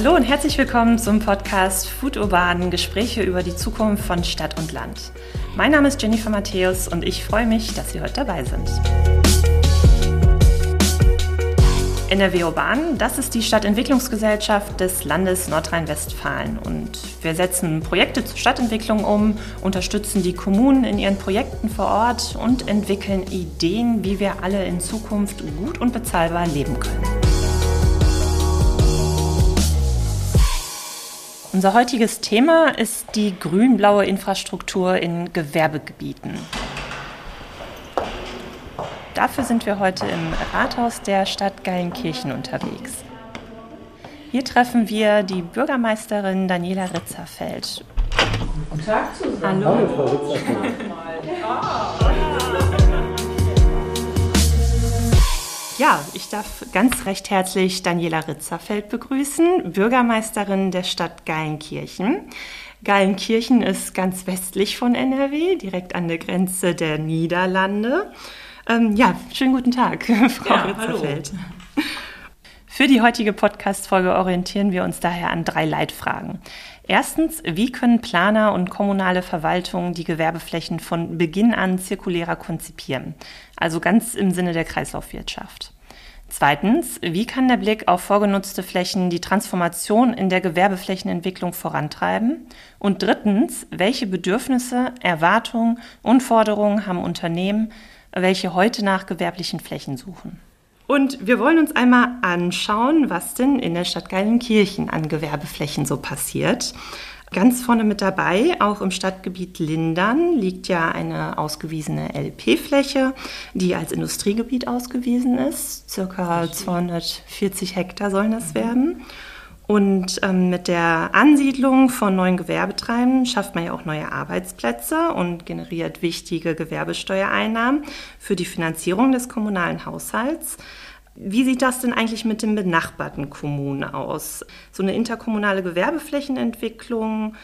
Hallo und herzlich willkommen zum Podcast Food Urban, Gespräche über die Zukunft von Stadt und Land. Mein Name ist Jennifer Matthäus und ich freue mich, dass Sie heute dabei sind. NRW Urban, das ist die Stadtentwicklungsgesellschaft des Landes Nordrhein-Westfalen. Und wir setzen Projekte zur Stadtentwicklung um, unterstützen die Kommunen in ihren Projekten vor Ort und entwickeln Ideen, wie wir alle in Zukunft gut und bezahlbar leben können. Unser heutiges Thema ist die grün-blaue Infrastruktur in Gewerbegebieten. Dafür sind wir heute im Rathaus der Stadt Geilenkirchen unterwegs. Hier treffen wir die Bürgermeisterin Daniela Ritzerfeld. Guten Tag zusammen. Hallo, Hallo Frau Ritzerfeld. Ja, ich darf ganz recht herzlich Daniela Ritzerfeld begrüßen, Bürgermeisterin der Stadt Geilenkirchen. Geilenkirchen ist ganz westlich von NRW, direkt an der Grenze der Niederlande. Ähm, ja, schönen guten Tag, Frau ja, Ritzerfeld. Hallo. Für die heutige Podcast-Folge orientieren wir uns daher an drei Leitfragen. Erstens, wie können Planer und kommunale Verwaltungen die Gewerbeflächen von Beginn an zirkulärer konzipieren? Also ganz im Sinne der Kreislaufwirtschaft. Zweitens, wie kann der Blick auf vorgenutzte Flächen die Transformation in der Gewerbeflächenentwicklung vorantreiben? Und drittens, welche Bedürfnisse, Erwartungen und Forderungen haben Unternehmen, welche heute nach gewerblichen Flächen suchen. Und wir wollen uns einmal anschauen, was denn in der Stadt Geilenkirchen an Gewerbeflächen so passiert. Ganz vorne mit dabei, auch im Stadtgebiet Lindern, liegt ja eine ausgewiesene LP-Fläche, die als Industriegebiet ausgewiesen ist. Circa 240 Hektar sollen das werden. Und ähm, mit der Ansiedlung von neuen Gewerbetreibenden schafft man ja auch neue Arbeitsplätze und generiert wichtige Gewerbesteuereinnahmen für die Finanzierung des kommunalen Haushalts. Wie sieht das denn eigentlich mit den benachbarten Kommunen aus? So eine interkommunale Gewerbeflächenentwicklung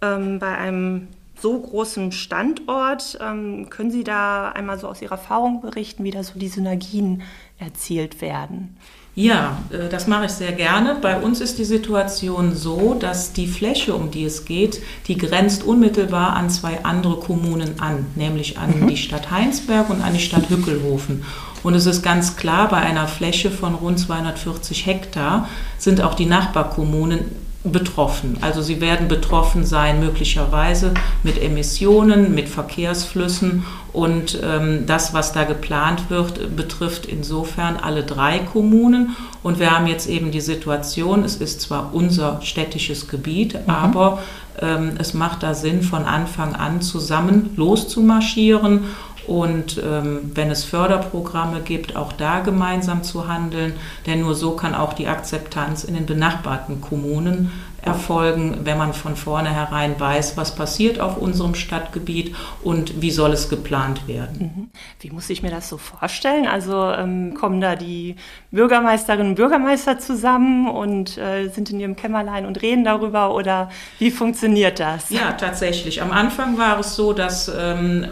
ähm, bei einem so großen Standort, ähm, können Sie da einmal so aus Ihrer Erfahrung berichten, wie da so die Synergien erzielt werden? Ja, äh, das mache ich sehr gerne. Bei uns ist die Situation so, dass die Fläche, um die es geht, die grenzt unmittelbar an zwei andere Kommunen an, nämlich an mhm. die Stadt Heinsberg und an die Stadt Hückelhofen. Und es ist ganz klar, bei einer Fläche von rund 240 Hektar sind auch die Nachbarkommunen betroffen. Also sie werden betroffen sein möglicherweise mit Emissionen, mit Verkehrsflüssen und ähm, das, was da geplant wird, betrifft insofern alle drei Kommunen. Und wir haben jetzt eben die Situation, es ist zwar unser städtisches Gebiet, mhm. aber ähm, es macht da Sinn, von Anfang an zusammen loszumarschieren und ähm, wenn es Förderprogramme gibt, auch da gemeinsam zu handeln, denn nur so kann auch die Akzeptanz in den benachbarten Kommunen erfolgen, wenn man von vornherein weiß, was passiert auf unserem Stadtgebiet und wie soll es geplant werden. Mhm. Wie muss ich mir das so vorstellen? Also ähm, kommen da die Bürgermeisterinnen und Bürgermeister zusammen und äh, sind in ihrem Kämmerlein und reden darüber oder wie funktioniert das? Ja, tatsächlich. Am Anfang war es so, dass ähm,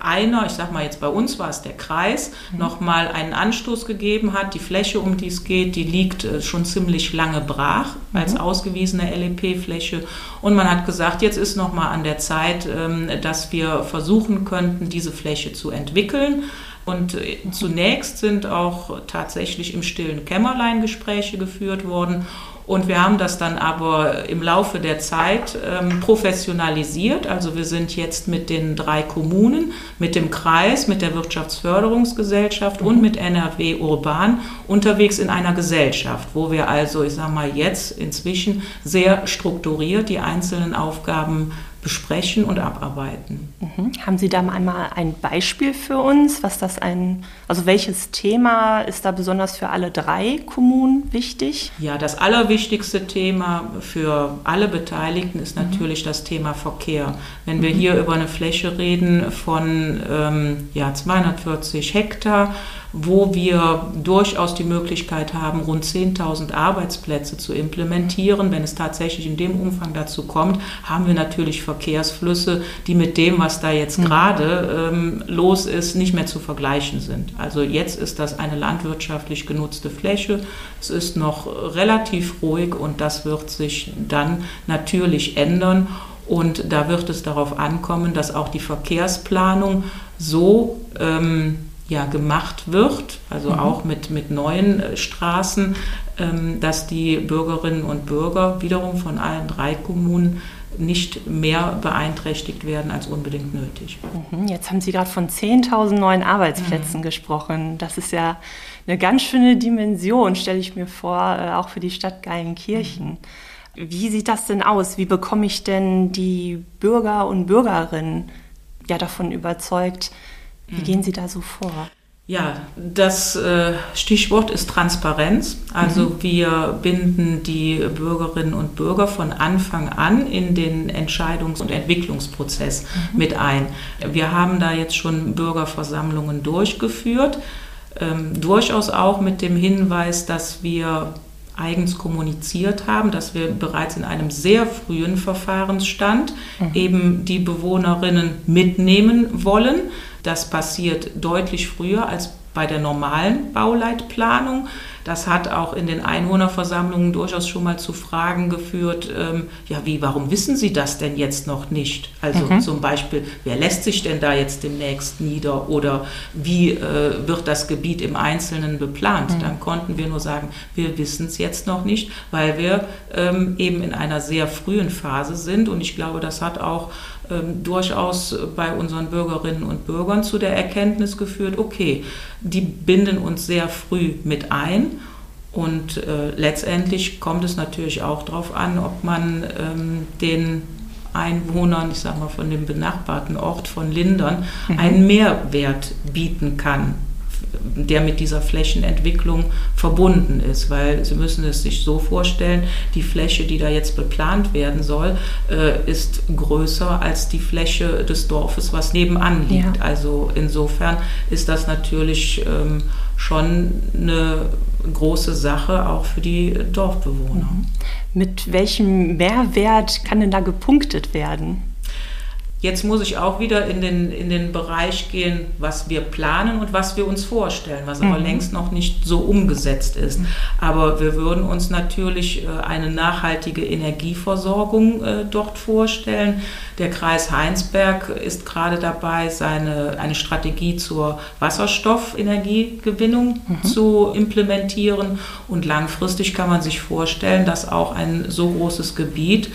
einer, ich sage mal jetzt bei uns war es der Kreis, mhm. nochmal einen Anstoß gegeben hat. Die Fläche, um die es geht, die liegt äh, schon ziemlich lange brach als mhm. ausgewiesene LEP-Fläche. Und man hat gesagt, jetzt ist nochmal an der Zeit, ähm, dass wir versuchen könnten, diese Fläche zu entwickeln. Und äh, zunächst sind auch tatsächlich im stillen Kämmerlein Gespräche geführt worden. Und wir haben das dann aber im Laufe der Zeit ähm, professionalisiert. Also wir sind jetzt mit den drei Kommunen, mit dem Kreis, mit der Wirtschaftsförderungsgesellschaft und mit NRW Urban unterwegs in einer Gesellschaft, wo wir also, ich sage mal, jetzt inzwischen sehr strukturiert die einzelnen Aufgaben besprechen und abarbeiten. Mhm. Haben Sie da einmal ein Beispiel für uns, was das ein, also welches Thema ist da besonders für alle drei Kommunen wichtig? Ja, das allerwichtigste Thema für alle Beteiligten ist mhm. natürlich mhm. das Thema Verkehr. Wenn wir mhm. hier über eine Fläche reden von ähm, ja, 240 Hektar, wo wir durchaus die Möglichkeit haben, rund 10.000 Arbeitsplätze zu implementieren. Wenn es tatsächlich in dem Umfang dazu kommt, haben wir natürlich Verkehrsflüsse, die mit dem, was was da jetzt mhm. gerade ähm, los ist, nicht mehr zu vergleichen sind. Also jetzt ist das eine landwirtschaftlich genutzte Fläche. Es ist noch relativ ruhig und das wird sich dann natürlich ändern. Und da wird es darauf ankommen, dass auch die Verkehrsplanung so ähm, ja, gemacht wird, also mhm. auch mit, mit neuen äh, Straßen, ähm, dass die Bürgerinnen und Bürger wiederum von allen drei Kommunen nicht mehr beeinträchtigt werden als unbedingt nötig. Mhm, jetzt haben Sie gerade von 10.000 neuen Arbeitsplätzen mhm. gesprochen. Das ist ja eine ganz schöne Dimension, stelle ich mir vor, äh, auch für die Stadt Geilenkirchen. Mhm. Wie sieht das denn aus? Wie bekomme ich denn die Bürger und Bürgerinnen ja davon überzeugt? Wie mhm. gehen Sie da so vor? Ja, das äh, Stichwort ist Transparenz. Also mhm. wir binden die Bürgerinnen und Bürger von Anfang an in den Entscheidungs- und Entwicklungsprozess mhm. mit ein. Wir haben da jetzt schon Bürgerversammlungen durchgeführt, ähm, durchaus auch mit dem Hinweis, dass wir eigens kommuniziert haben, dass wir bereits in einem sehr frühen Verfahrensstand mhm. eben die Bewohnerinnen mitnehmen wollen. Das passiert deutlich früher als bei der normalen Bauleitplanung. Das hat auch in den Einwohnerversammlungen durchaus schon mal zu Fragen geführt, ähm, ja, wie, warum wissen Sie das denn jetzt noch nicht? Also mhm. zum Beispiel, wer lässt sich denn da jetzt demnächst nieder oder wie äh, wird das Gebiet im Einzelnen beplant? Mhm. Dann konnten wir nur sagen, wir wissen es jetzt noch nicht, weil wir ähm, eben in einer sehr frühen Phase sind und ich glaube, das hat auch ähm, durchaus bei unseren Bürgerinnen und Bürgern zu der Erkenntnis geführt, okay, die binden uns sehr früh mit ein. Und äh, letztendlich kommt es natürlich auch darauf an, ob man ähm, den Einwohnern, ich sage mal von dem benachbarten Ort von Lindern, mhm. einen Mehrwert bieten kann der mit dieser Flächenentwicklung verbunden ist. Weil Sie müssen es sich so vorstellen, die Fläche, die da jetzt beplant werden soll, äh, ist größer als die Fläche des Dorfes, was nebenan liegt. Ja. Also insofern ist das natürlich ähm, schon eine große Sache auch für die Dorfbewohner. Mhm. Mit welchem Mehrwert kann denn da gepunktet werden? Jetzt muss ich auch wieder in den, in den Bereich gehen, was wir planen und was wir uns vorstellen, was aber mhm. längst noch nicht so umgesetzt ist. Mhm. Aber wir würden uns natürlich äh, eine nachhaltige Energieversorgung äh, dort vorstellen. Der Kreis Heinsberg ist gerade dabei, seine, eine Strategie zur Wasserstoffenergiegewinnung mhm. zu implementieren. Und langfristig kann man sich vorstellen, dass auch ein so großes Gebiet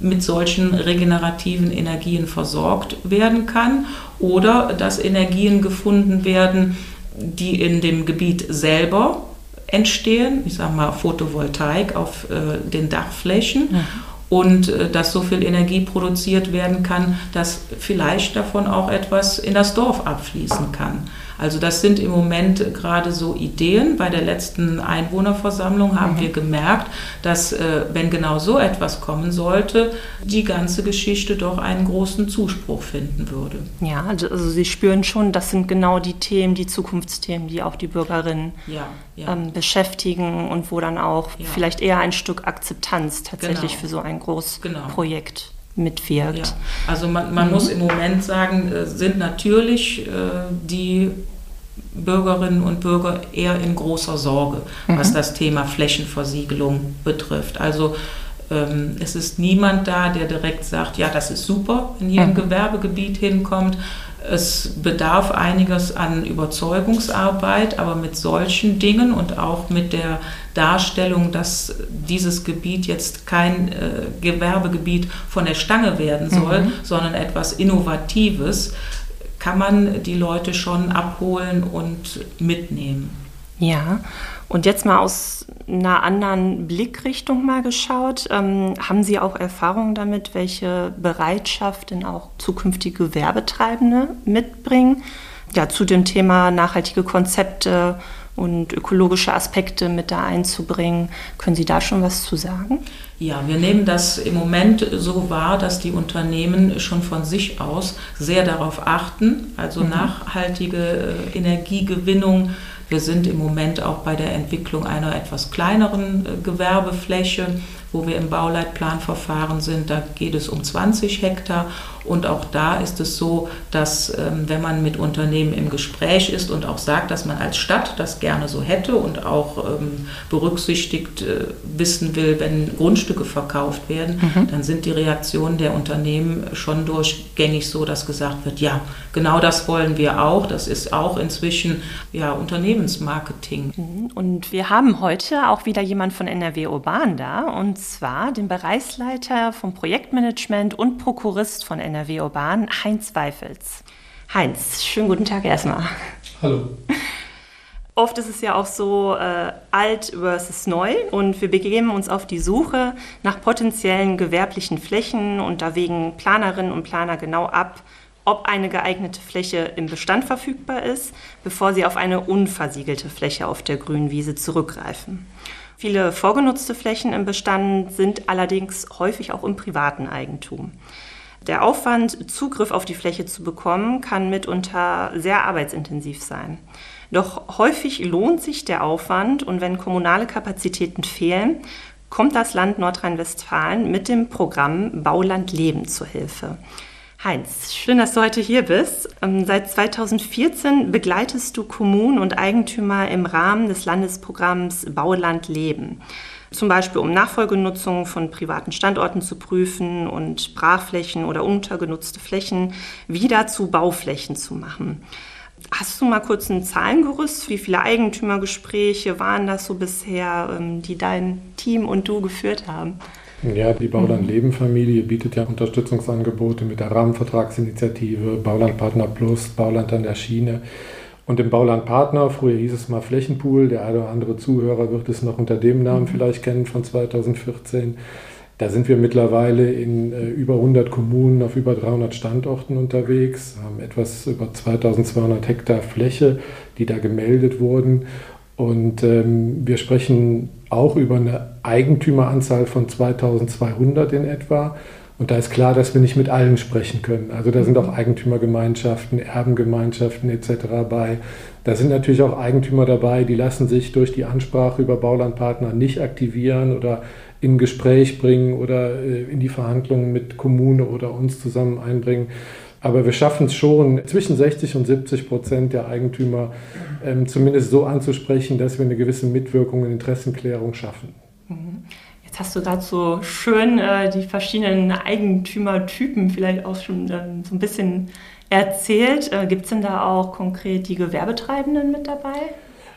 mit solchen regenerativen Energien versorgt werden kann oder dass Energien gefunden werden, die in dem Gebiet selber entstehen, ich sage mal Photovoltaik auf äh, den Dachflächen. Mhm. Und äh, dass so viel Energie produziert werden kann, dass vielleicht davon auch etwas in das Dorf abfließen kann. Also das sind im Moment gerade so Ideen. Bei der letzten Einwohnerversammlung haben mhm. wir gemerkt, dass äh, wenn genau so etwas kommen sollte, die ganze Geschichte doch einen großen Zuspruch finden würde. Ja, also, also Sie spüren schon, das sind genau die Themen, die Zukunftsthemen, die auch die Bürgerinnen ja, ja. Ähm, beschäftigen und wo dann auch ja. vielleicht eher ein Stück Akzeptanz tatsächlich genau. für so ein Großprojekt. Genau mitwirkt. Ja. Also man, man mhm. muss im Moment sagen, äh, sind natürlich äh, die Bürgerinnen und Bürger eher in großer Sorge, mhm. was das Thema Flächenversiegelung betrifft. Also ähm, es ist niemand da, der direkt sagt, ja, das ist super, wenn hier ein mhm. Gewerbegebiet hinkommt. Es bedarf einiges an Überzeugungsarbeit, aber mit solchen Dingen und auch mit der Darstellung, dass dieses Gebiet jetzt kein äh, Gewerbegebiet von der Stange werden soll, mhm. sondern etwas Innovatives, kann man die Leute schon abholen und mitnehmen. Ja, und jetzt mal aus einer anderen Blickrichtung mal geschaut. Ähm, haben Sie auch Erfahrungen damit, welche Bereitschaft denn auch zukünftige Werbetreibende mitbringen? Ja, zu dem Thema nachhaltige Konzepte und ökologische Aspekte mit da einzubringen. Können Sie da schon was zu sagen? Ja, wir nehmen das im Moment so wahr, dass die Unternehmen schon von sich aus sehr darauf achten, also mhm. nachhaltige äh, Energiegewinnung. Wir sind im Moment auch bei der Entwicklung einer etwas kleineren äh, Gewerbefläche, wo wir im Bauleitplanverfahren sind. Da geht es um 20 Hektar Und auch da ist es so, dass ähm, wenn man mit Unternehmen im Gespräch ist und auch sagt, dass man als Stadt das gerne so hätte und auch ähm, berücksichtigt äh, wissen will, wenn Grundstücke verkauft werden, mhm. dann sind die Reaktionen der Unternehmen schon durchgängig so, dass gesagt wird, ja, genau das wollen wir auch. Das ist auch inzwischen ja, Unternehmensmarketing. Mhm. Und wir haben heute auch wieder jemand von NRW Urban da, und zwar den Bereichsleiter vom Projektmanagement und Prokurist von NRW Urban, Heinz Weifels. Heinz, schönen guten Tag erstmal. Hallo. Oft ist es ja auch so äh, alt versus neu und wir begeben uns auf die Suche nach potenziellen gewerblichen Flächen und da wägen Planerinnen und Planer genau ab, ob eine geeignete Fläche im Bestand verfügbar ist, bevor sie auf eine unversiegelte Fläche auf der grünen Wiese zurückgreifen. Viele vorgenutzte Flächen im Bestand sind allerdings häufig auch im privaten Eigentum. Der Aufwand, Zugriff auf die Fläche zu bekommen, kann mitunter sehr arbeitsintensiv sein. Doch häufig lohnt sich der Aufwand und wenn kommunale Kapazitäten fehlen, kommt das Land Nordrhein-Westfalen mit dem Programm Bauland Leben zur Hilfe. Heinz, schön, dass du heute hier bist. Ähm, seit 2014 begleitest du Kommunen und Eigentümer im Rahmen des Landesprogramms Bauland Leben. Zum Beispiel, um Nachfolgenutzung von privaten Standorten zu prüfen und Brachflächen oder untergenutzte Flächen wieder zu Bauflächen zu machen. Hast du mal kurz ein Zahlengerüst? Wie viele Eigentümergespräche waren das so bisher, ähm, die dein Team und du geführt haben? Ja, die Bauland Leben Familie bietet ja Unterstützungsangebote mit der Rahmenvertragsinitiative, Bauland Partner Plus, Bauland an der Schiene. Und im Bauland Partner, früher hieß es mal Flächenpool, der eine oder andere Zuhörer wird es noch unter dem Namen mhm. vielleicht kennen von 2014. Da sind wir mittlerweile in äh, über 100 Kommunen auf über 300 Standorten unterwegs, haben etwas über 2200 Hektar Fläche, die da gemeldet wurden. Und ähm, wir sprechen auch über eine Eigentümeranzahl von 2200 in etwa. Und da ist klar, dass wir nicht mit allen sprechen können. Also da sind auch Eigentümergemeinschaften, Erbengemeinschaften etc. bei. Da sind natürlich auch Eigentümer dabei, die lassen sich durch die Ansprache über Baulandpartner nicht aktivieren oder in Gespräch bringen oder äh, in die Verhandlungen mit Kommune oder uns zusammen einbringen. Aber wir schaffen es schon, zwischen 60 und 70 Prozent der Eigentümer ähm, zumindest so anzusprechen, dass wir eine gewisse Mitwirkung und Interessenklärung schaffen. Mhm. Jetzt hast du gerade so schön äh, die verschiedenen Eigentümertypen vielleicht auch schon ähm, so ein bisschen erzählt. Äh, Gibt es denn da auch konkret die Gewerbetreibenden mit dabei?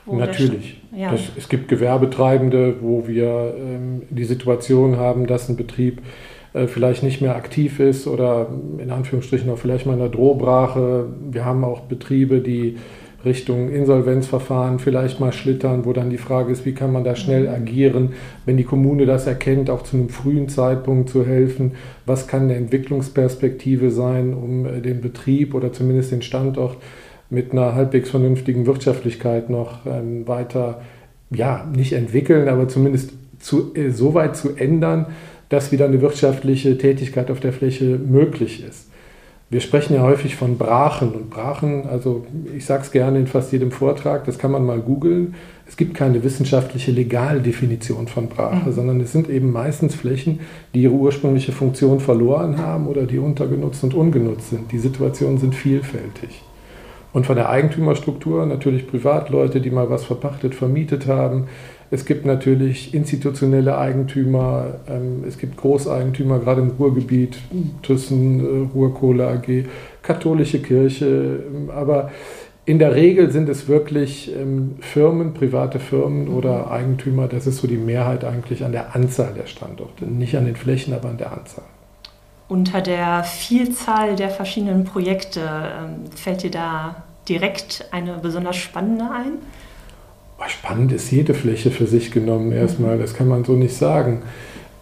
Natürlich. Ja. Das, es gibt Gewerbetreibende, wo wir ähm, die Situation haben, dass ein Betrieb äh, vielleicht nicht mehr aktiv ist oder in Anführungsstrichen auch vielleicht mal in der Drohbrache. Wir haben auch Betriebe, die Richtung Insolvenzverfahren vielleicht mal schlittern, wo dann die Frage ist, wie kann man da schnell agieren, wenn die Kommune das erkennt, auch zu einem frühen Zeitpunkt zu helfen. Was kann eine Entwicklungsperspektive sein, um äh, den Betrieb oder zumindest den Standort mit einer halbwegs vernünftigen Wirtschaftlichkeit noch ähm, weiter, ja, nicht entwickeln, aber zumindest zu, äh, so weit zu ändern, dass wieder eine wirtschaftliche Tätigkeit auf der Fläche möglich ist. Wir sprechen ja häufig von Brachen und Brachen, also ich sage es gerne in fast jedem Vortrag, das kann man mal googeln. Es gibt keine wissenschaftliche Legaldefinition von Brache, mhm. sondern es sind eben meistens Flächen, die ihre ursprüngliche Funktion verloren haben oder die untergenutzt und ungenutzt sind. Die Situationen sind vielfältig. Und von der Eigentümerstruktur natürlich Privatleute, die mal was verpachtet, vermietet haben. Es gibt natürlich institutionelle Eigentümer, ähm, es gibt Großeigentümer, gerade im Ruhrgebiet, Thyssen, äh, Ruhrkohle AG, katholische Kirche. Ähm, aber in der Regel sind es wirklich ähm, Firmen, private Firmen oder Eigentümer. Das ist so die Mehrheit eigentlich an der Anzahl der Standorte. Nicht an den Flächen, aber an der Anzahl. Unter der Vielzahl der verschiedenen Projekte fällt dir da direkt eine besonders spannende ein? Spannend ist jede Fläche für sich genommen erstmal, das kann man so nicht sagen.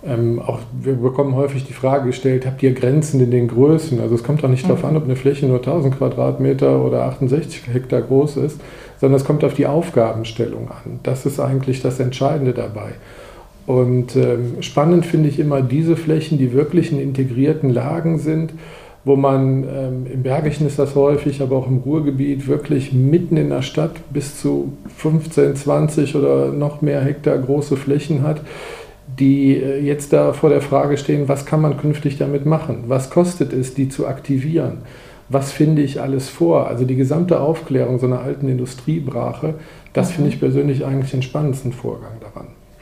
Ähm, auch wir bekommen häufig die Frage gestellt, habt ihr Grenzen in den Größen? Also es kommt auch nicht mhm. darauf an, ob eine Fläche nur 1000 Quadratmeter oder 68 Hektar groß ist, sondern es kommt auf die Aufgabenstellung an. Das ist eigentlich das Entscheidende dabei. Und ähm, spannend finde ich immer diese Flächen, die wirklich in integrierten Lagen sind wo man ähm, im Bergischen ist das häufig, aber auch im Ruhrgebiet wirklich mitten in der Stadt bis zu 15, 20 oder noch mehr Hektar große Flächen hat, die äh, jetzt da vor der Frage stehen, was kann man künftig damit machen? Was kostet es, die zu aktivieren? Was finde ich alles vor? Also die gesamte Aufklärung so einer alten Industriebrache, das mhm. finde ich persönlich eigentlich den spannendsten Vorgang.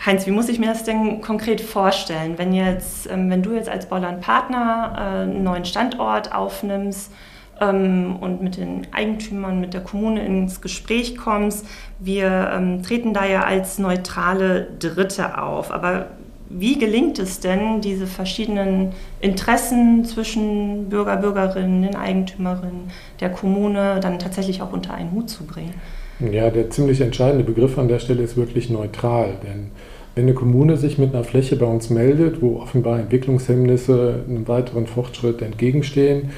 Heinz, wie muss ich mir das denn konkret vorstellen, wenn, jetzt, ähm, wenn du jetzt als Bauland-Partner äh, einen neuen Standort aufnimmst ähm, und mit den Eigentümern, mit der Kommune ins Gespräch kommst? Wir ähm, treten da ja als neutrale Dritte auf. Aber wie gelingt es denn, diese verschiedenen Interessen zwischen Bürger, Bürgerinnen, den Eigentümerinnen, der Kommune dann tatsächlich auch unter einen Hut zu bringen? Ja, der ziemlich entscheidende Begriff an der Stelle ist wirklich neutral. Denn wenn eine Kommune sich mit einer Fläche bei uns meldet, wo offenbar Entwicklungshemmnisse einem weiteren Fortschritt entgegenstehen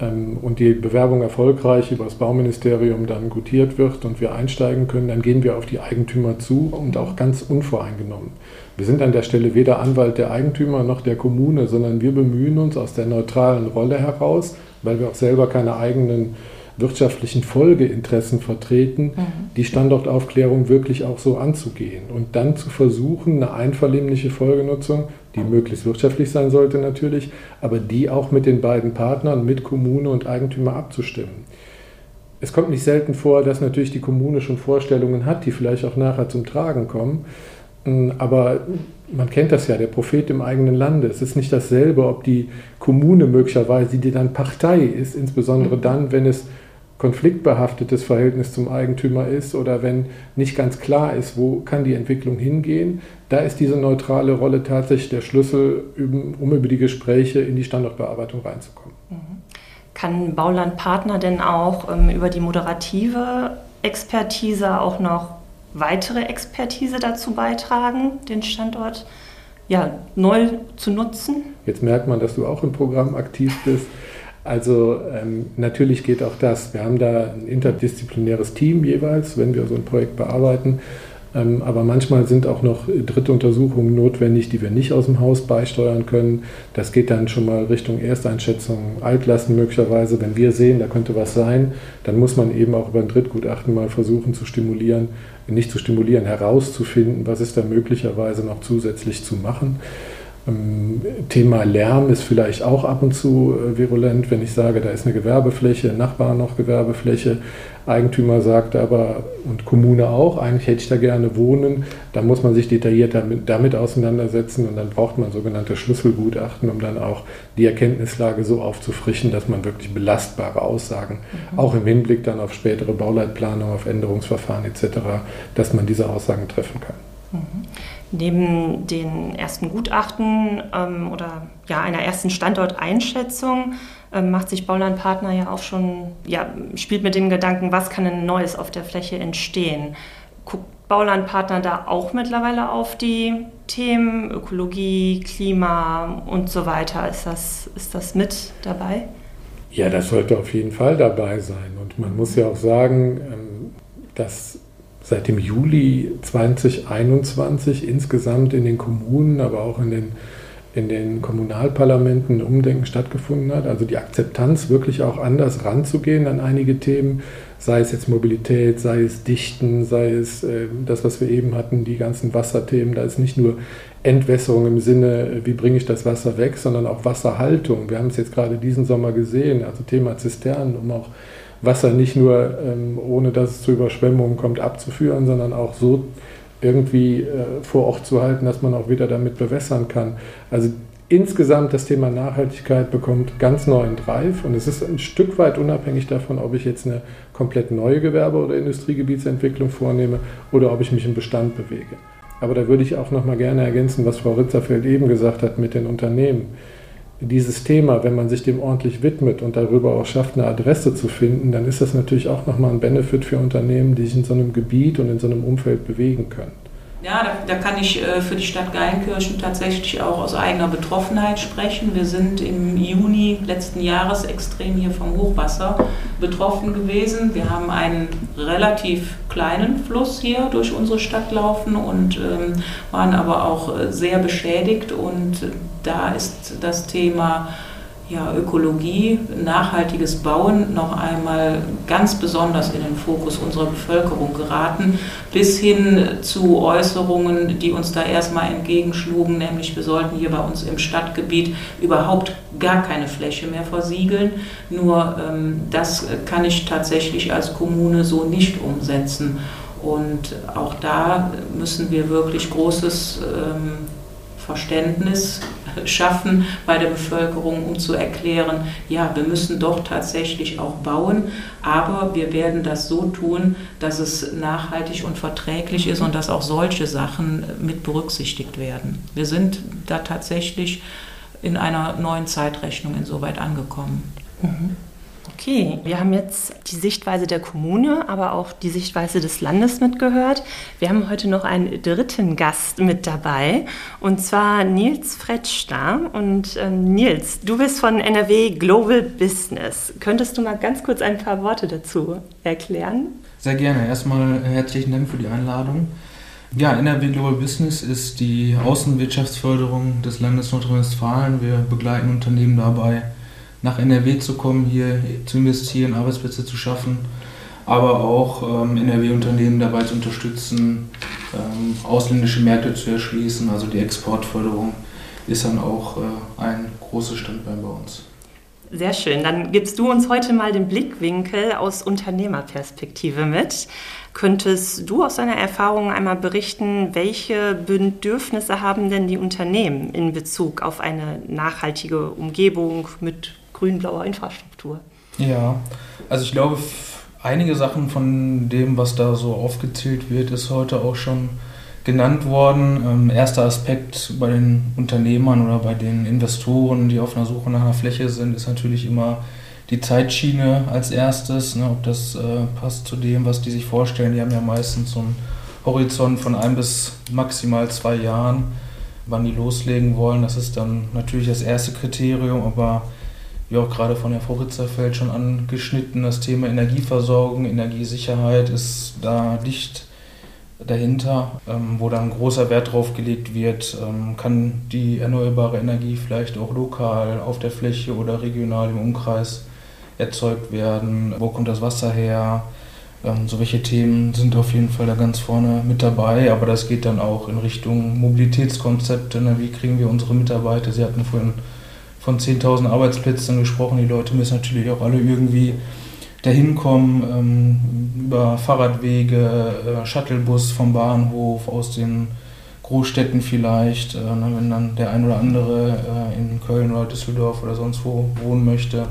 ähm, und die Bewerbung erfolgreich über das Bauministerium dann gutiert wird und wir einsteigen können, dann gehen wir auf die Eigentümer zu und auch ganz unvoreingenommen. Wir sind an der Stelle weder Anwalt der Eigentümer noch der Kommune, sondern wir bemühen uns aus der neutralen Rolle heraus, weil wir auch selber keine eigenen wirtschaftlichen Folgeinteressen vertreten, mhm. die Standortaufklärung wirklich auch so anzugehen und dann zu versuchen, eine einvernehmliche Folgenutzung, die möglichst wirtschaftlich sein sollte natürlich, aber die auch mit den beiden Partnern, mit Kommune und Eigentümer abzustimmen. Es kommt nicht selten vor, dass natürlich die Kommune schon Vorstellungen hat, die vielleicht auch nachher zum Tragen kommen. Hm, aber man kennt das ja, der Prophet im eigenen Lande. Es ist nicht dasselbe, ob die Kommune möglicherweise, die dann Partei ist, insbesondere mhm. dann, wenn es konfliktbehaftetes Verhältnis zum Eigentümer ist oder wenn nicht ganz klar ist, wo kann die Entwicklung hingehen, da ist diese neutrale Rolle tatsächlich der Schlüssel, um über die Gespräche in die Standortbearbeitung reinzukommen. Mhm. Kann Bauland Partner denn auch ähm, über die moderative Expertise auch noch weitere Expertise dazu beitragen, den Standort ja, neu zu nutzen? Jetzt merkt man, dass du auch im Programm aktiv bist. Also ähm, natürlich geht auch das. Wir haben da ein interdisziplinäres Team jeweils, wenn wir so ein Projekt bearbeiten. Ähm, aber manchmal sind auch noch dritte Untersuchungen notwendig, die wir nicht aus dem Haus beisteuern können. Das geht dann schon mal Richtung Ersteinschätzung, Altlasten möglicherweise. Wenn wir sehen, da könnte was sein, dann muss man eben auch über ein Drittgutachten mal versuchen zu stimulieren, nicht zu stimulieren, herauszufinden, was ist da möglicherweise noch zusätzlich zu machen. Ähm, Thema Lärm ist vielleicht auch ab und zu äh, virulent, wenn ich sage, da ist eine Gewerbefläche, Nachbar noch Gewerbefläche, Eigentümer sagt aber und Kommune auch, eigentlich hätte ich da gerne wohnen, da muss man sich detailliert damit, damit auseinandersetzen und dann braucht man sogenannte Schlüsselgutachten, um dann auch die Erkenntnislage so aufzufrischen, dass man wirklich belastbare Aussagen, mhm. auch im Hinblick dann auf spätere Bauleitplanung, auf Änderungsverfahren etc., dass man diese Aussagen treffen kann. Mhm. Neben den ersten Gutachten ähm, oder ja, einer ersten Standorteinschätzung ähm, macht sich Baulandpartner ja auch schon, ja, spielt mit dem Gedanken, was kann denn Neues auf der Fläche entstehen. Guckt Baulandpartner da auch mittlerweile auf die Themen Ökologie, Klima und so weiter? Ist das, ist das mit dabei? Ja, das sollte auf jeden Fall dabei sein. Und man muss ja auch sagen, ähm, dass seit dem Juli 2021 insgesamt in den Kommunen, aber auch in den, in den Kommunalparlamenten ein Umdenken stattgefunden hat. Also die Akzeptanz, wirklich auch anders ranzugehen an einige Themen, sei es jetzt Mobilität, sei es Dichten, sei es äh, das, was wir eben hatten, die ganzen Wasserthemen. Da ist nicht nur Entwässerung im Sinne, wie bringe ich das Wasser weg, sondern auch Wasserhaltung. Wir haben es jetzt gerade diesen Sommer gesehen, also Thema Zisternen, um auch Wasser nicht nur ähm, ohne dass es zu Überschwemmungen kommt abzuführen, sondern auch so irgendwie äh, vor Ort zu halten, dass man auch wieder damit bewässern kann. Also insgesamt das Thema Nachhaltigkeit bekommt ganz neuen Drive und es ist ein Stück weit unabhängig davon, ob ich jetzt eine komplett neue Gewerbe- oder Industriegebietsentwicklung vornehme oder ob ich mich im Bestand bewege. Aber da würde ich auch noch mal gerne ergänzen, was Frau Ritzerfeld eben gesagt hat mit den Unternehmen dieses Thema, wenn man sich dem ordentlich widmet und darüber auch schafft, eine Adresse zu finden, dann ist das natürlich auch nochmal ein Benefit für Unternehmen, die sich in so einem Gebiet und in so einem Umfeld bewegen können. Ja, da, da, kann ich äh, für die Stadt Geilenkirchen tatsächlich auch aus eigener Betroffenheit sprechen. Wir sind im Juni letzten Jahres extrem hier vom Hochwasser betroffen gewesen. Wir haben einen relativ kleinen Fluss hier durch unsere Stadt laufen und ähm, waren aber auch äh, sehr beschädigt. Und da ist das Thema ja, Ökologie, nachhaltiges Bauen noch einmal ganz besonders in den Fokus unserer Bevölkerung geraten, bis hin zu Äußerungen, die uns da erstmal entgegenschlugen, nämlich wir sollten hier bei uns im Stadtgebiet überhaupt gar keine Fläche mehr versiegeln. Nur ähm, das kann ich tatsächlich als Kommune so nicht umsetzen. Und auch da müssen wir wirklich großes ähm, Verständnis schaffen bei der Bevölkerung, um zu erklären, ja, wir müssen doch tatsächlich auch bauen, aber wir werden das so tun, dass es nachhaltig und verträglich ist und dass auch solche Sachen mit berücksichtigt werden. Wir sind da tatsächlich in einer neuen Zeitrechnung insoweit angekommen. Mhm. Okay, wir haben jetzt die Sichtweise der Kommune, aber auch die Sichtweise des Landes mitgehört. Wir haben heute noch einen dritten Gast mit dabei, und zwar Nils Fretschner. Und ähm, Nils, du bist von NRW Global Business. Könntest du mal ganz kurz ein paar Worte dazu erklären? Sehr gerne. Erstmal herzlichen Dank für die Einladung. Ja, NRW Global Business ist die Außenwirtschaftsförderung des Landes Nordrhein-Westfalen. Wir begleiten Unternehmen dabei, nach NRW zu kommen, hier zu investieren, Arbeitsplätze zu schaffen, aber auch ähm, NRW-Unternehmen dabei zu unterstützen, ähm, ausländische Märkte zu erschließen. Also die Exportförderung ist dann auch äh, ein großes Standbein bei uns. Sehr schön. Dann gibst du uns heute mal den Blickwinkel aus Unternehmerperspektive mit. Könntest du aus deiner Erfahrung einmal berichten, welche Bedürfnisse haben denn die Unternehmen in Bezug auf eine nachhaltige Umgebung mit grün-blauer Infrastruktur. Ja, also ich glaube, einige Sachen von dem, was da so aufgezählt wird, ist heute auch schon genannt worden. Ähm, erster Aspekt bei den Unternehmern oder bei den Investoren, die auf einer Suche nach einer Fläche sind, ist natürlich immer die Zeitschiene als erstes, ne, ob das äh, passt zu dem, was die sich vorstellen. Die haben ja meistens so einen Horizont von ein bis maximal zwei Jahren, wann die loslegen wollen. Das ist dann natürlich das erste Kriterium, aber wie auch gerade von der Frau Ritzerfeld schon angeschnitten, das Thema Energieversorgung, Energiesicherheit ist da dicht dahinter, ähm, wo dann großer Wert drauf gelegt wird, ähm, kann die erneuerbare Energie vielleicht auch lokal auf der Fläche oder regional im Umkreis erzeugt werden, wo kommt das Wasser her, ähm, so welche Themen sind auf jeden Fall da ganz vorne mit dabei, aber das geht dann auch in Richtung Mobilitätskonzepte, ne? wie kriegen wir unsere Mitarbeiter, Sie hatten vorhin von 10.000 Arbeitsplätzen gesprochen. Die Leute müssen natürlich auch alle irgendwie dahin kommen, ähm, über Fahrradwege, äh, Shuttlebus vom Bahnhof, aus den Großstädten vielleicht, äh, ne, wenn dann der ein oder andere äh, in Köln oder Düsseldorf oder sonst wo wohnen möchte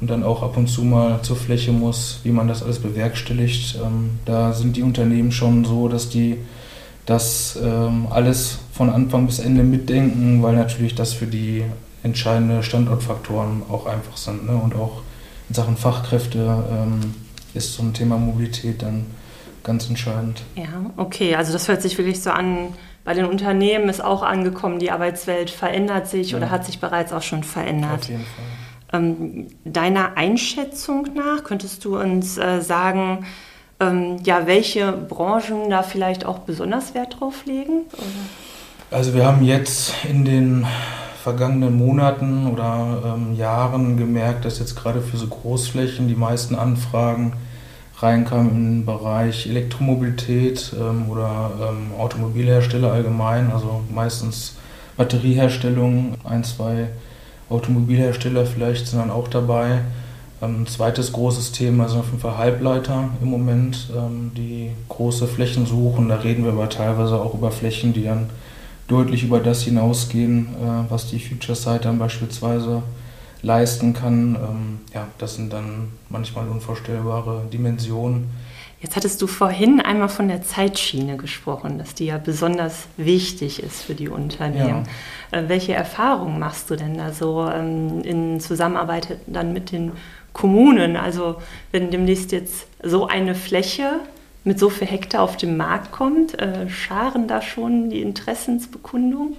und dann auch ab und zu mal zur Fläche muss, wie man das alles bewerkstelligt. Ähm, da sind die Unternehmen schon so, dass die das ähm, alles von Anfang bis Ende mitdenken, weil natürlich das für die entscheidende Standortfaktoren auch einfach sind. Ne? Und auch in Sachen Fachkräfte ähm, ist so ein Thema Mobilität dann ganz entscheidend. Ja, okay, also das hört sich wirklich so an, bei den Unternehmen ist auch angekommen, die Arbeitswelt verändert sich ja. oder hat sich bereits auch schon verändert. Auf jeden Fall. Ähm, deiner Einschätzung nach könntest du uns äh, sagen, ähm, ja, welche Branchen da vielleicht auch besonders Wert drauf legen? Oder? Also wir haben jetzt in den vergangenen Monaten oder ähm, Jahren gemerkt, dass jetzt gerade für so Großflächen die meisten Anfragen reinkamen im Bereich Elektromobilität ähm, oder ähm, Automobilhersteller allgemein, also meistens Batterieherstellung, ein, zwei Automobilhersteller vielleicht sind dann auch dabei. Ähm, ein zweites großes Thema sind auf jeden Fall Halbleiter im Moment, ähm, die große Flächen suchen. Da reden wir aber teilweise auch über Flächen, die dann deutlich über das hinausgehen, äh, was die Future Site dann beispielsweise leisten kann. Ähm, ja, das sind dann manchmal unvorstellbare Dimensionen. Jetzt hattest du vorhin einmal von der Zeitschiene gesprochen, dass die ja besonders wichtig ist für die Unternehmen. Ja. Äh, welche Erfahrungen machst du denn da so ähm, in Zusammenarbeit dann mit den Kommunen? Also wenn demnächst jetzt so eine Fläche mit so viel Hektar auf den Markt kommt? Äh, scharen da schon die Interessensbekundung?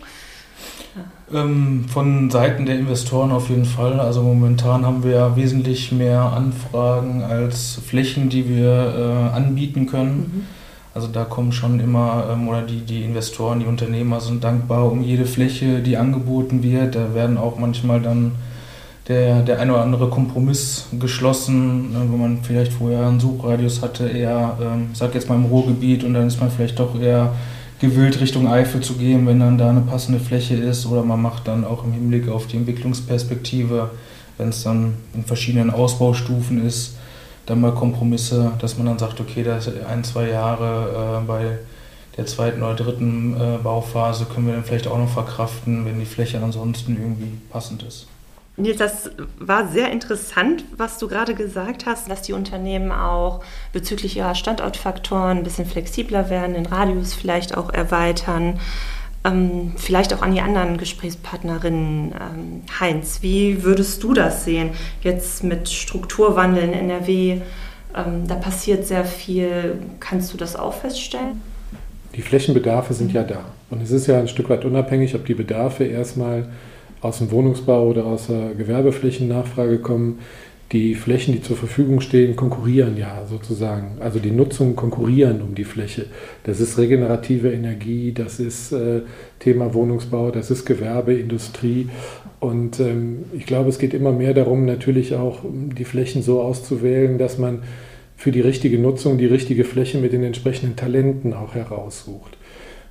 Ähm, von Seiten der Investoren auf jeden Fall. Also momentan haben wir ja wesentlich mehr Anfragen als Flächen, die wir äh, anbieten können. Mhm. Also da kommen schon immer, ähm, oder die, die Investoren, die Unternehmer sind dankbar um jede Fläche, die angeboten wird. Da werden auch manchmal dann der, der ein oder andere Kompromiss geschlossen, äh, wo man vielleicht vorher einen Suchradius hatte, eher, ähm, sag jetzt mal im Ruhrgebiet und dann ist man vielleicht doch eher gewillt, Richtung Eifel zu gehen, wenn dann da eine passende Fläche ist oder man macht dann auch im Hinblick auf die Entwicklungsperspektive, wenn es dann in verschiedenen Ausbaustufen ist, dann mal Kompromisse, dass man dann sagt, okay, da ist ein, zwei Jahre äh, bei der zweiten oder dritten äh, Bauphase können wir dann vielleicht auch noch verkraften, wenn die Fläche ansonsten irgendwie passend ist. Nils, das war sehr interessant, was du gerade gesagt hast, dass die Unternehmen auch bezüglich ihrer Standortfaktoren ein bisschen flexibler werden, den Radius vielleicht auch erweitern. Ähm, vielleicht auch an die anderen Gesprächspartnerinnen. Ähm, Heinz, wie würdest du das sehen? Jetzt mit Strukturwandel in NRW, ähm, da passiert sehr viel. Kannst du das auch feststellen? Die Flächenbedarfe sind ja da. Und es ist ja ein Stück weit unabhängig, ob die Bedarfe erstmal aus dem Wohnungsbau oder aus der Gewerbeflächennachfrage kommen, die Flächen, die zur Verfügung stehen, konkurrieren ja sozusagen. Also die Nutzungen konkurrieren um die Fläche. Das ist regenerative Energie, das ist äh, Thema Wohnungsbau, das ist Gewerbe, Industrie. Und ähm, ich glaube, es geht immer mehr darum, natürlich auch die Flächen so auszuwählen, dass man für die richtige Nutzung die richtige Fläche mit den entsprechenden Talenten auch heraussucht.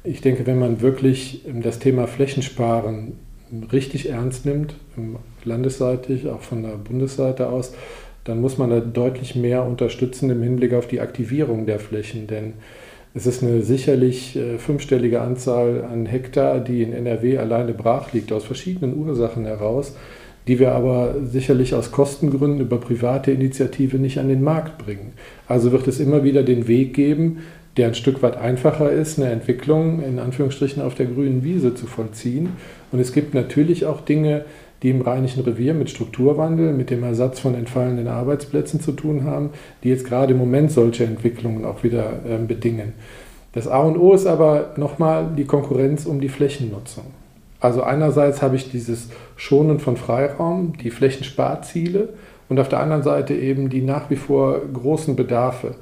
Ich denke, wenn man wirklich ähm, das Thema Flächensparen richtig ernst nimmt, landesseitig, auch von der Bundesseite aus, dann muss man da deutlich mehr unterstützen im Hinblick auf die Aktivierung der Flächen. Denn es ist eine sicherlich äh, fünfstellige Anzahl an Hektar, die in NRW alleine brach liegt, aus verschiedenen Ursachen heraus, die wir aber sicherlich aus Kostengründen über private Initiative nicht an den Markt bringen. Also wird es immer wieder den Weg geben, der ein Stück weit einfacher ist, eine Entwicklung in Anführungsstrichen auf der grünen Wiese zu vollziehen. Und es gibt natürlich auch Dinge, die im Rheinischen Revier mit Strukturwandel, mit dem Ersatz von entfallenen Arbeitsplätzen zu tun haben, die jetzt gerade im Moment solche Entwicklungen auch wieder äh, bedingen. Das A und O ist aber nochmal die Konkurrenz um die Flächennutzung. Also einerseits habe ich dieses Schonen von Freiraum, die Flächensparziele und auf der anderen Seite eben die nach wie vor großen Bedarfe.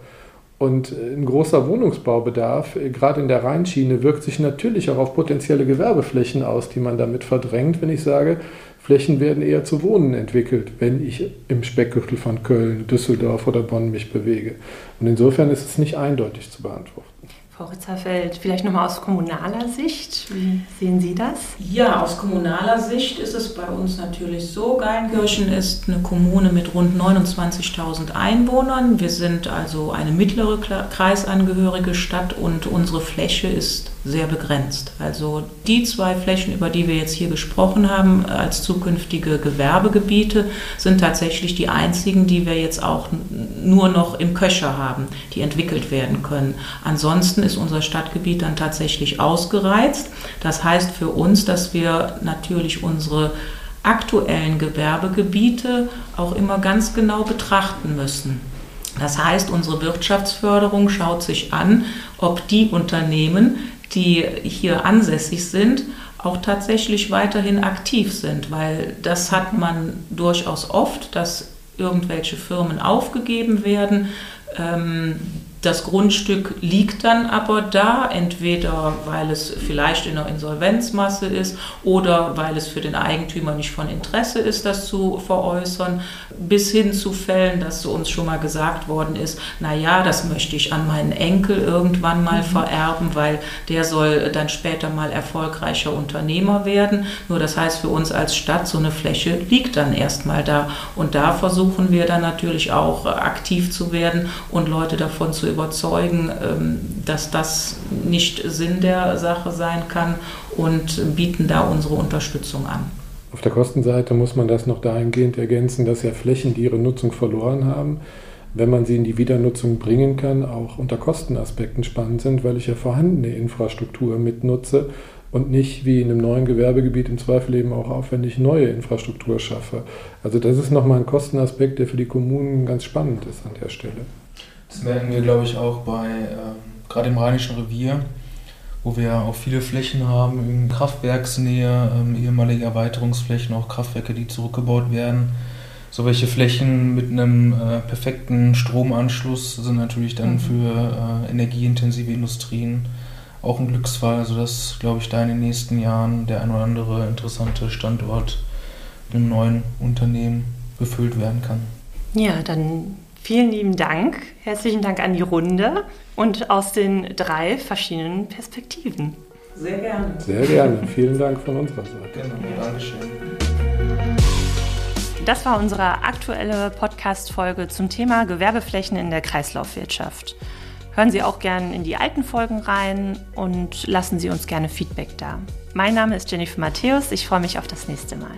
Und ein großer Wohnungsbaubedarf, äh, gerade in der Rheinschiene, wirkt sich natürlich auch auf potenzielle Gewerbeflächen aus, die man damit verdrängt, wenn ich sage, Flächen werden eher zu Wohnen entwickelt, wenn ich im Speckgürtel von Köln, Düsseldorf oder Bonn mich bewege. Und insofern ist es nicht eindeutig zu beantworten. Frau Ritzerfeld, vielleicht nochmal aus kommunaler Sicht, wie sehen Sie das? Ja, aus kommunaler Sicht ist es bei uns natürlich so, Geilenkirchen ist eine Kommune mit rund 29.000 Einwohnern. Wir sind also eine mittlere kreisangehörige Stadt und unsere Fläche ist sehr begrenzt. Also die zwei Flächen, über die wir jetzt hier gesprochen haben, als zukünftige Gewerbegebiete, sind tatsächlich die einzigen, die wir jetzt auch nur noch im Köcher haben, die entwickelt werden können. Ansonsten ist unser Stadtgebiet dann tatsächlich ausgereizt. Das heißt für uns, dass wir natürlich unsere aktuellen Gewerbegebiete auch immer ganz genau betrachten müssen. Das heißt, unsere Wirtschaftsförderung schaut sich an, ob die Unternehmen, die hier ansässig sind, auch tatsächlich weiterhin aktiv sind, weil das hat man durchaus oft, dass irgendwelche Firmen aufgegeben werden. Ähm, das Grundstück liegt dann aber da, entweder weil es vielleicht in der Insolvenzmasse ist oder weil es für den Eigentümer nicht von Interesse ist, das zu veräußern, bis hin zu Fällen, dass uns schon mal gesagt worden ist, na ja, das möchte ich an meinen Enkel irgendwann mal mhm. vererben, weil der soll dann später mal erfolgreicher Unternehmer werden. Nur das heißt für uns als Stadt, so eine Fläche liegt dann erstmal da und da versuchen wir dann natürlich auch aktiv zu werden und Leute davon zu überzeugen, ähm, dass das nicht Sinn der Sache sein kann und bieten da unsere Unterstützung an. Auf der Kostenseite muss man das noch dahingehend ergänzen, dass ja Flächen, die ihre Nutzung verloren haben, wenn man sie in die Wiedernutzung bringen kann, auch unter Kostenaspekten spannend sind, weil ich ja vorhandene Infrastruktur mitnutze und nicht wie in einem neuen Gewerbegebiet im Zweifel eben auch aufwendig neue Infrastruktur schaffe. Also das ist nochmal ein Kostenaspekt, der für die Kommunen ganz spannend ist an der Stelle. Das merken wir, glaube ich, auch bei, äh, gerade im Rheinischen Revier, wo wir auch viele Flächen haben in Kraftwerksnähe, ähm, ehemalige Erweiterungsflächen, auch Kraftwerke, die zurückgebaut werden. So welche Flächen mit einem äh, perfekten Stromanschluss sind natürlich dann mhm. für äh, energieintensive Industrien auch ein Glücksfall, sodass, glaube ich, da in den nächsten Jahren der ein oder andere interessante Standort im neuen Unternehmen befüllt werden kann. Ja, dann vielen lieben Dank. Herzlichen Dank an die Runde und aus den drei verschiedenen Perspektiven. Sehr gerne. Sehr gerne. Vielen Dank von unserer Seite. Genau, Dankeschön. Das war unsere aktuelle Podcast-Folge zum Thema Gewerbeflächen in der Kreislaufwirtschaft. Hören Sie auch gerne in die alten Folgen rein und lassen Sie uns gerne Feedback da. Mein Name ist Jennifer Matthäus. Ich freue mich auf das nächste Mal.